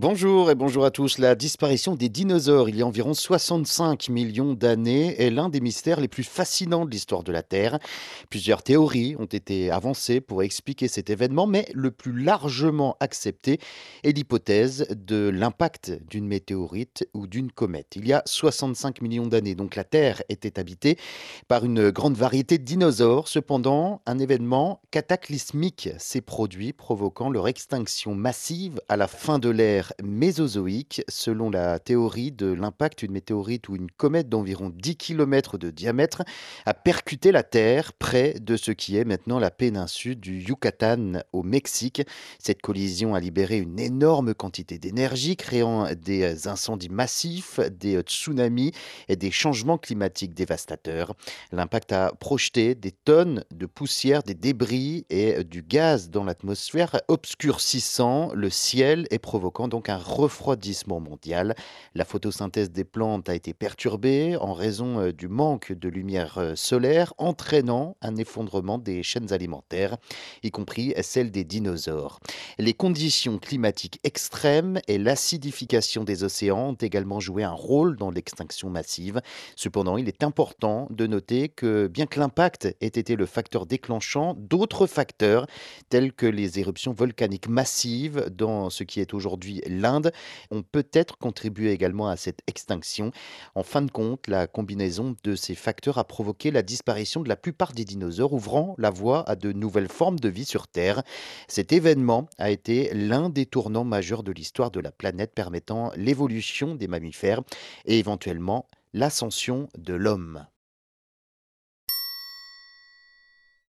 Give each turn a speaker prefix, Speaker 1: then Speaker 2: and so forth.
Speaker 1: Bonjour et bonjour à tous. La disparition des dinosaures il y a environ 65 millions d'années est l'un des mystères les plus fascinants de l'histoire de la Terre. Plusieurs théories ont été avancées pour expliquer cet événement, mais le plus largement accepté est l'hypothèse de l'impact d'une météorite ou d'une comète. Il y a 65 millions d'années, donc la Terre était habitée par une grande variété de dinosaures. Cependant, un événement cataclysmique s'est produit, provoquant leur extinction massive à la fin de l'ère mésozoïque. Selon la théorie de l'impact, une météorite ou une comète d'environ 10 km de diamètre a percuté la Terre près de ce qui est maintenant la péninsule du Yucatan au Mexique. Cette collision a libéré une énorme quantité d'énergie, créant des incendies massifs, des tsunamis et des changements climatiques dévastateurs. L'impact a projeté des tonnes de poussière, des débris et du gaz dans l'atmosphère, obscurcissant le ciel et provoquant donc un refroidissement mondial. La photosynthèse des plantes a été perturbée en raison euh, du manque de lumière euh, solaire, entraînant un effondrement des chaînes alimentaires, y compris celle des dinosaures. Les conditions climatiques extrêmes et l'acidification des océans ont également joué un rôle dans l'extinction massive. Cependant, il est important de noter que bien que l'impact ait été le facteur déclenchant, d'autres facteurs tels que les éruptions volcaniques massives dans ce qui est aujourd'hui l'Inde, ont peut-être contribué également à cette extinction. En fin de compte, la combinaison de ces facteurs a provoqué la disparition de la plupart des dinosaures, ouvrant la voie à de nouvelles formes de vie sur Terre. Cet événement a été l'un des tournants majeurs de l'histoire de la planète, permettant l'évolution des mammifères et éventuellement l'ascension de l'homme.